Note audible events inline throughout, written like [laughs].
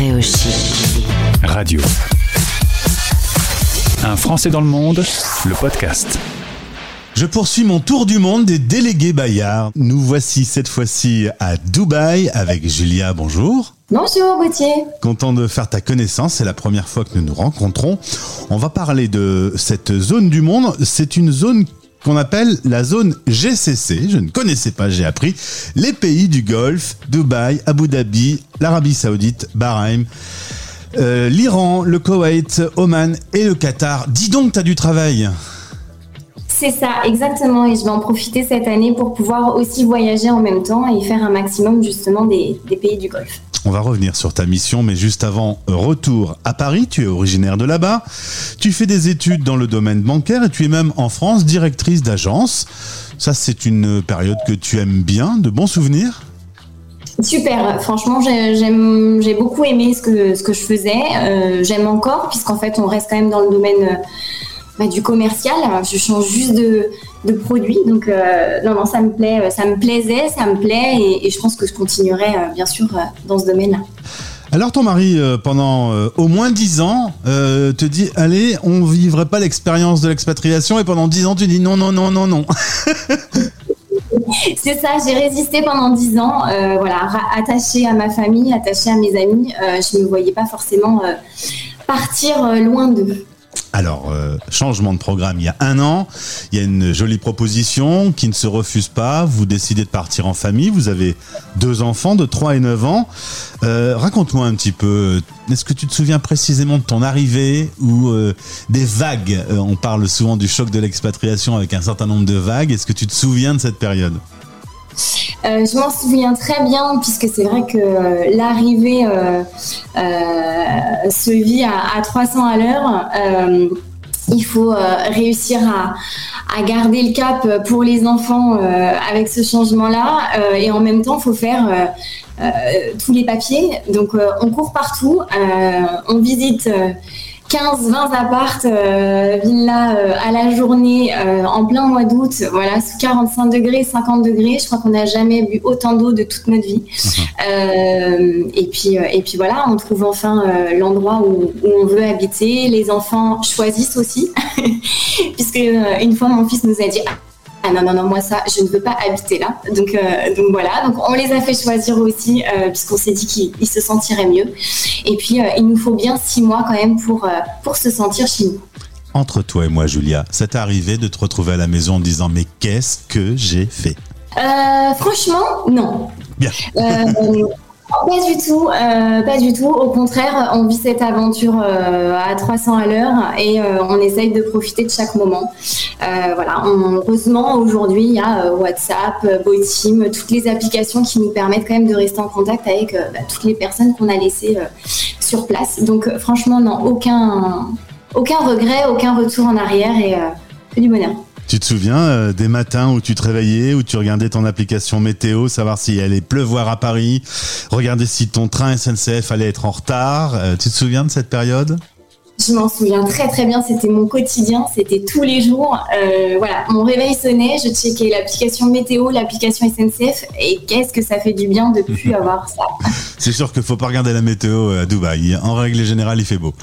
Chic. Radio. Un Français dans le monde, le podcast. Je poursuis mon tour du monde des délégués Bayard. Nous voici cette fois-ci à Dubaï avec Julia. Bonjour. Bonjour Gauthier. Content de faire ta connaissance, c'est la première fois que nous nous rencontrons. On va parler de cette zone du monde. C'est une zone qu'on appelle la zone GCC. Je ne connaissais pas, j'ai appris. Les pays du Golfe, Dubaï, Abu Dhabi, l'Arabie Saoudite, Bahreïn. euh, L'Iran, le Koweït, Oman et le Qatar. Dis donc, t'as du travail. C'est ça, exactement. Et je vais en profiter cette année pour pouvoir aussi voyager en même temps et faire un maximum justement des, des pays du Golfe. On va revenir sur ta mission, mais juste avant, retour à Paris. Tu es originaire de là-bas. Tu fais des études dans le domaine bancaire et tu es même en France directrice d'agence. Ça, c'est une période que tu aimes bien, de bons souvenirs? Super, franchement, j'ai- beaucoup aimé ce que, ce que je faisais. Euh, j'aime encore, puisqu'en fait, on reste quand même dans le domaine euh, bah, du commercial. Je change juste de, de produit. Donc, euh, non, non, ça me plaît, euh, ça me plaisait, ça me plaît, et, et je pense que je continuerai, euh, bien sûr, dans ce domaine-là. Alors ton mari, pendant au moins 10 ans, euh, te dit, allez, on vivrait pas l'expérience de l'expatriation, et pendant 10 ans, tu dis non, non, non, non, non. C'est ça, j'ai résisté pendant dix ans, euh, voilà, attachée à ma famille, attachée à mes amis. Euh, je ne me voyais pas forcément partir loin d'eux. Alors, euh, changement de programme il y a un an. Il y a une jolie proposition qui ne se refuse pas. Vous décidez de partir en famille. Vous avez deux enfants de 3 et 9 ans. Euh, Raconte-moi un petit peu. Est-ce que tu te souviens précisément de ton arrivée ou euh, des vagues Euh, On parle souvent du choc de l'expatriation avec un certain nombre de vagues. Est-ce que tu te souviens de cette période? Euh, je m'en souviens très bien, puisque c'est vrai que euh, l'arrivée euh, se vit à, à 300 à l'heure. Il faut réussir à, à garder le cap pour les enfants avec ce changement-là. Et en même temps, il faut faire tous les papiers. Donc, on court partout. On visite. Euh, 15, 20 appartes, euh, villas euh, à la journée, euh, en plein mois d'août, voilà, sous 45 degrés, 50 degrés. Je crois qu'on n'a jamais bu autant d'eau de toute notre vie. Euh, et puis, euh, et puis voilà, on trouve enfin euh, l'endroit où, où on veut habiter. Les enfants choisissent aussi, [laughs] puisque euh, une fois mon fils nous a dit. Ah non, non, non, moi ça, je ne veux pas habiter là. Donc, euh, donc voilà, donc on les a fait choisir aussi, euh, puisqu'on s'est dit qu'ils ils se sentiraient mieux. Et puis, euh, il nous faut bien six mois quand même pour, pour se sentir chez nous. Entre toi et moi, Julia, ça t'est arrivé de te retrouver à la maison en disant mais qu'est-ce que j'ai fait? Euh, franchement, non. Bien. Pas du tout, euh, pas du tout. Au contraire, on vit cette aventure euh, à 300 à l'heure et euh, on essaye de profiter de chaque moment. Voilà. Heureusement, aujourd'hui, il y a WhatsApp, Botim, toutes les applications qui nous permettent quand même de rester en contact avec bah, toutes les personnes qu'on a laissées sur place. Donc, franchement, non, aucun, aucun regret, aucun retour en arrière et du bonheur. Tu te souviens euh, des matins où tu te réveillais, où tu regardais ton application météo, savoir s'il allait pleuvoir à Paris, regarder si ton train SNCF allait être en retard. Euh, tu te souviens de cette période? Je m'en souviens très très bien, c'était mon quotidien, c'était tous les jours. Euh, voilà, mon réveil sonnait, je checkais l'application météo, l'application SNCF, et qu'est-ce que ça fait du bien de plus [laughs] avoir ça. C'est sûr qu'il faut pas regarder la météo à Dubaï. En règle générale, il fait beau.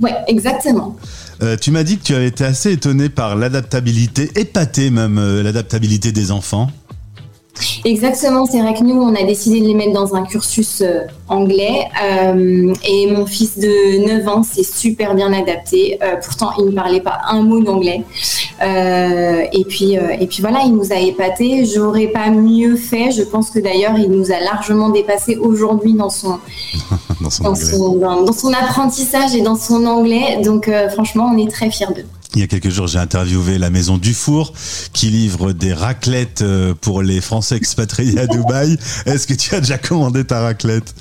Ouais, exactement. Euh, tu m'as dit que tu avais été assez étonné par l'adaptabilité, épaté même euh, l'adaptabilité des enfants. Exactement, c'est vrai que nous, on a décidé de les mettre dans un cursus euh, anglais. et mon fils de 9 ans s'est super bien adapté. Pourtant, il ne parlait pas un mot d'anglais. Et, puis, et puis voilà, il nous a épatés. J'aurais pas mieux fait. Je pense que d'ailleurs, il nous a largement dépassé aujourd'hui dans son, dans son dans, anglais. son, dans, dans son apprentissage et dans son anglais. Donc, euh, franchement, on est très fiers d'eux. Il y a quelques jours, j'ai interviewé la maison Dufour qui livre des raclettes euh, pour les Français expatriés à [laughs] Dubaï. Est-ce que tu as déjà commandé ta raclette?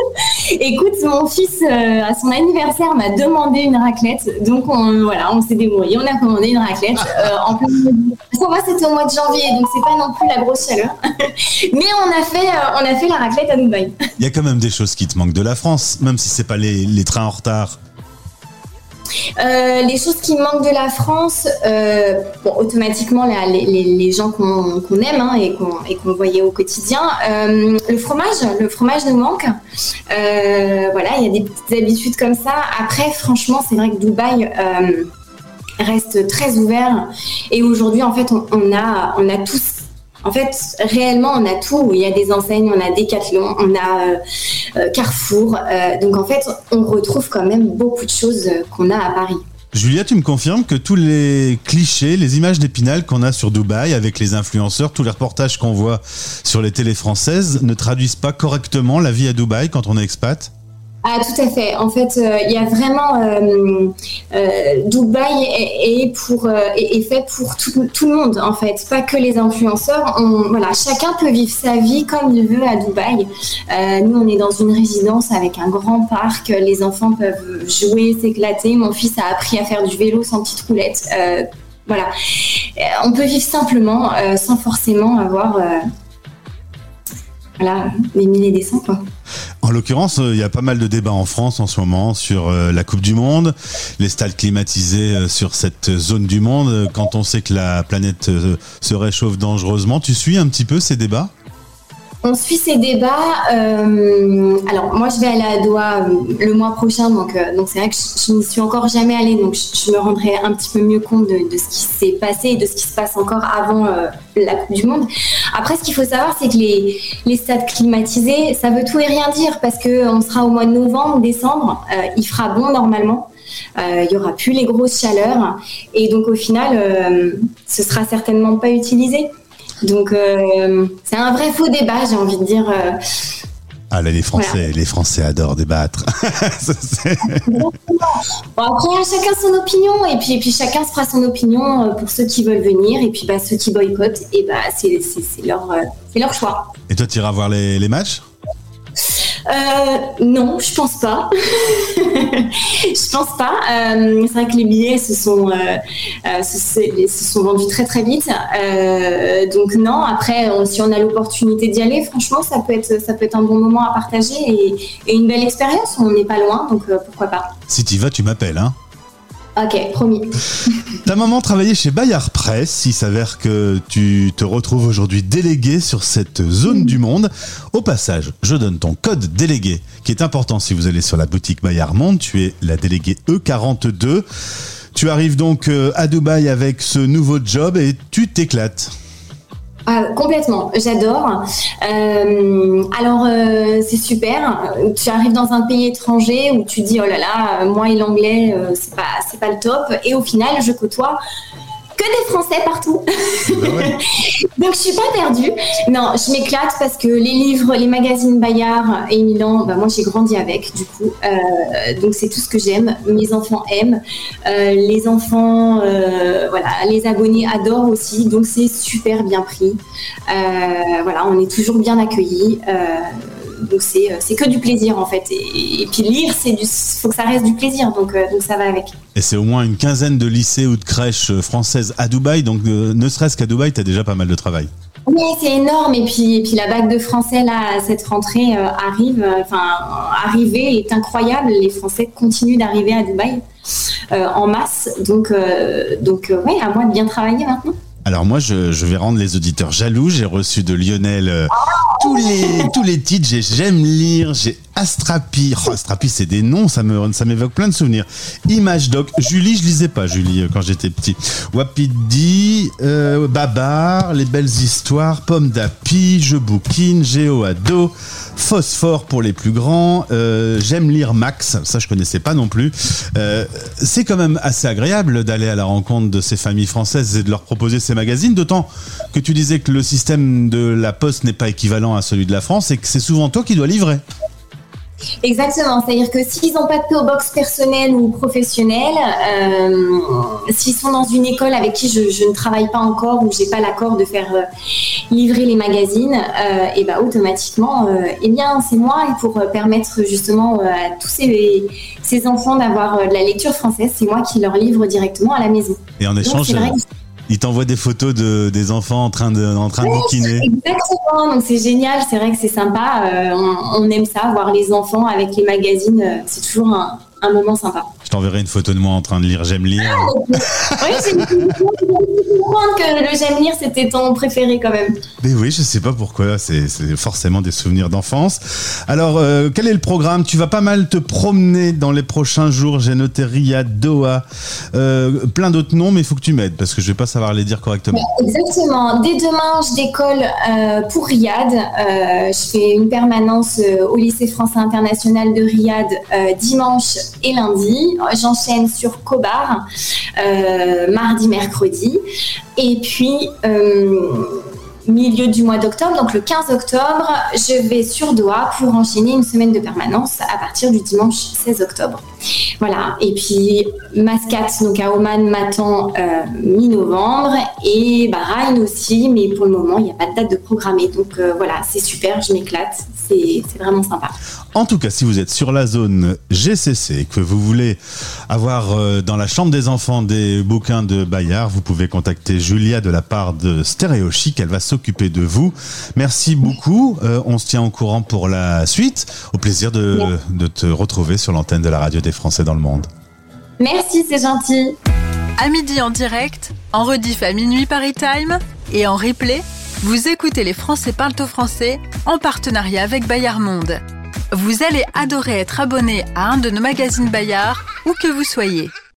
[laughs] Écoute, mon fils, euh, à son anniversaire, m'a demandé une raclette. Donc, on, voilà, on s'est débrouillé. On a commandé une raclette. [laughs] euh, en Ça va, c'était au mois de janvier, donc c'est pas non plus la grosse chaleur. [laughs] Mais on a fait, euh, on a fait la raclette à Dubaï. Il y a quand même des choses qui te manquent de la France, même si c'est pas les, les trains en retard. Euh, les choses qui manquent de la France, euh, bon, automatiquement les, gens qu'on aime hein, et qu'on voyait au quotidien. Euh, le fromage, le fromage nous manque. Voilà, il y a des petites habitudes comme ça. Après, franchement, c'est vrai que Dubaï reste très ouvert et aujourd'hui, en fait, on, a, on a tous en fait, réellement, on a tout. Il y a des enseignes, on a Decathlon, on a euh, euh, Carrefour. Euh, donc, en fait, on retrouve quand même beaucoup de choses qu'on a à Paris. Julia, tu me confirmes que tous les clichés, les images d'épinal qu'on a sur Dubaï avec les influenceurs, tous les reportages qu'on voit sur les télés françaises ne traduisent pas correctement la vie à Dubaï quand on est expat? Ah, tout à fait. En fait, euh, il y a vraiment euh, euh, Dubaï est, pour fait pour tout, le monde en fait, pas que les influenceurs. Voilà, chacun peut vivre sa vie comme il veut à Dubaï. Nous, on est dans une résidence avec un grand parc. Les enfants peuvent jouer, s'éclater. Mon fils a appris à faire du vélo sans petite roulette. voilà, on peut vivre simplement, sans forcément avoir voilà, des milliers et des cents quoi. En l'occurrence, il y a pas mal de débats en France en ce moment sur euh, la Coupe du Monde, les stades climatisés euh, sur cette zone du monde. Quand on sait que la planète euh, se réchauffe dangereusement, tu suis un petit peu ces débats? On suit ces débats. Euh, alors moi, je vais aller à Doha le mois prochain, donc euh, c'est vrai que je, n'y suis encore jamais allée, donc je, me rendrai un petit peu mieux compte de, ce qui s'est passé et de ce qui se passe encore avant euh, la Coupe du Monde. Après, ce qu'il faut savoir, c'est que les les stades climatisés, ça veut tout et rien dire parce que on sera au mois de novembre, décembre, euh, il fera bon normalement. Euh, il y aura plus les grosses chaleurs et donc au final, euh, ce sera certainement pas utilisé. Donc euh, c'est un vrai faux débat, j'ai envie de dire. Euh. Ah là, les Français, voilà. les Français adorent débattre. [laughs] bon, après, chacun son opinion, et puis, et puis chacun se fera son opinion euh, pour ceux qui veulent venir, et puis bah, ceux qui boycottent, et bah, c'est leur, leur choix. Et toi, tu iras voir les, les matchs? Euh, non, je pense pas. [laughs] je pense pas. Euh, c'est vrai que les billets se sont, euh, se, sont vendus très très vite. Donc non. Après, si on a l'opportunité d'y aller, franchement, ça peut être ça peut être un bon moment à partager et, et une belle expérience. On n'est pas loin, donc pourquoi pas. Si tu vas, tu m'appelles, hein. Ok, promis. [laughs] Ta maman travaillait chez Bayard Presse. Il s'avère que tu te retrouves aujourd'hui délégué sur cette zone du monde. Au passage, je donne ton code délégué, qui est important si vous allez sur la boutique Bayard Monde. Tu es la déléguée E42. Tu arrives donc euh, à Dubaï avec ce nouveau job et tu t'éclates. Ah, complètement, j'adore. Euh, alors euh, c'est super. Tu arrives dans un pays étranger où tu dis oh là là, moi et l'anglais euh, c'est pas c'est pas le top. Et au final, je côtoie que des Français partout. Ben ouais. [laughs] Donc je suis pas perdue. Non, je m'éclate parce que les livres, les magazines Bayard et Milan, bah, moi j'ai grandi avec du coup. Euh, donc c'est tout ce que j'aime. Mes enfants aiment. Euh, les enfants, euh, voilà, les abonnés adorent aussi. Donc c'est super bien pris. Voilà, on est toujours bien accueillis donc c'est c'est que du plaisir en fait et, et puis lire c'est du faut que ça reste du plaisir donc euh, donc ça va avec et c'est au moins une quinzaine de lycées ou de crèches françaises à Dubaï donc euh, ne serait-ce qu'à Dubaï tu as déjà pas mal de travail oui, c'est énorme. Et puis, et puis la vague de français là, cette rentrée euh, arrive. Enfin, arriver est incroyable. Les Français continuent d'arriver à Dubaï euh, en masse. Donc, euh, donc, ouais, à moi de bien travailler maintenant. Alors moi, je, je, vais rendre les auditeurs jaloux. J'ai reçu de Lionel euh, tous les tous les titres. J'aime lire. Astrapi. Oh, Astrapi, c'est des noms. Ça me ça m'évoque plein de souvenirs. Image Doc. Julie, je lisais pas Julie quand j'étais petit. Wapidi, euh, Babar, les belles histoires, Pomme d'api, Je bouquine, Géo ado, Phosphore pour les plus grands. Euh, J'aime lire Max. Ça, je connaissais pas non plus. Euh, c'est quand même assez agréable d'aller à la rencontre de ces familles françaises et de leur proposer ces magazines, d'autant que tu disais que le système de la poste n'est pas équivalent à celui de la France et que c'est souvent toi qui dois livrer. Exactement, c'est-à-dire que s'ils n'ont pas de PO Box personnel ou professionnel, euh, s'ils sont dans une école avec qui je, je ne travaille pas encore ou j'ai pas l'accord de faire euh, livrer les magazines, euh, et ben automatiquement, eh bien c'est moi et pour permettre justement à tous ces, ces enfants d'avoir de la lecture française, c'est moi qui leur livre directement à la maison. Et en échange, Donc, il t'envoie des photos de, des enfants en train de, en train de bouquiner. Exactement, donc c'est génial, c'est vrai que c'est sympa. Euh, on, on, aime ça, voir les enfants avec les magazines, euh, c'est toujours un, un, moment sympa. T'enverrai une photo de moi en train de lire J'aime lire. oui, j'ai comprendre que le J'aime lire, c'était ton préféré quand même. Mais oui, je sais pas pourquoi, c'est forcément des souvenirs d'enfance. Alors, euh, quel est le programme? Tu vas pas mal te promener dans les prochains jours. J'ai noté Riyad, Doha, euh, plein d'autres noms, mais il faut que tu m'aides parce que je vais pas savoir les dire correctement. Exactement. Dès demain, je décolle euh, pour Riyad. je fais une permanence au lycée français international de Riyad dimanche et lundi. J'enchaîne sur Kobar mardi, mercredi. Et puis, milieu du mois d'octobre, donc le 15 octobre, je vais sur Doha pour enchaîner une semaine de permanence à partir du dimanche 16 octobre. Voilà, et puis Mascat, donc à Oman, m'attend euh, mi-novembre et Bahreïn aussi, mais pour le moment, il n'y a pas de date de programmée. Donc euh, voilà, c'est super, je m'éclate, c'est vraiment sympa. En tout cas, si vous êtes sur la zone GCC et que vous voulez avoir euh, dans la chambre des enfants des bouquins de Bayard, vous pouvez contacter Julia de la part de Stéréo Chic. Elle va s'occuper de vous. Merci beaucoup. Euh, on se tient au courant pour la suite. Au plaisir de, de te retrouver sur l'antenne de la radio des Français dans le monde. Merci, c'est gentil. À midi en direct, en rediff à minuit Paris Time et en replay, vous écoutez les Français parlent au français en partenariat avec Bayard Monde. Vous allez adorer être abonné à un de nos magazines Bayard, où que vous soyez.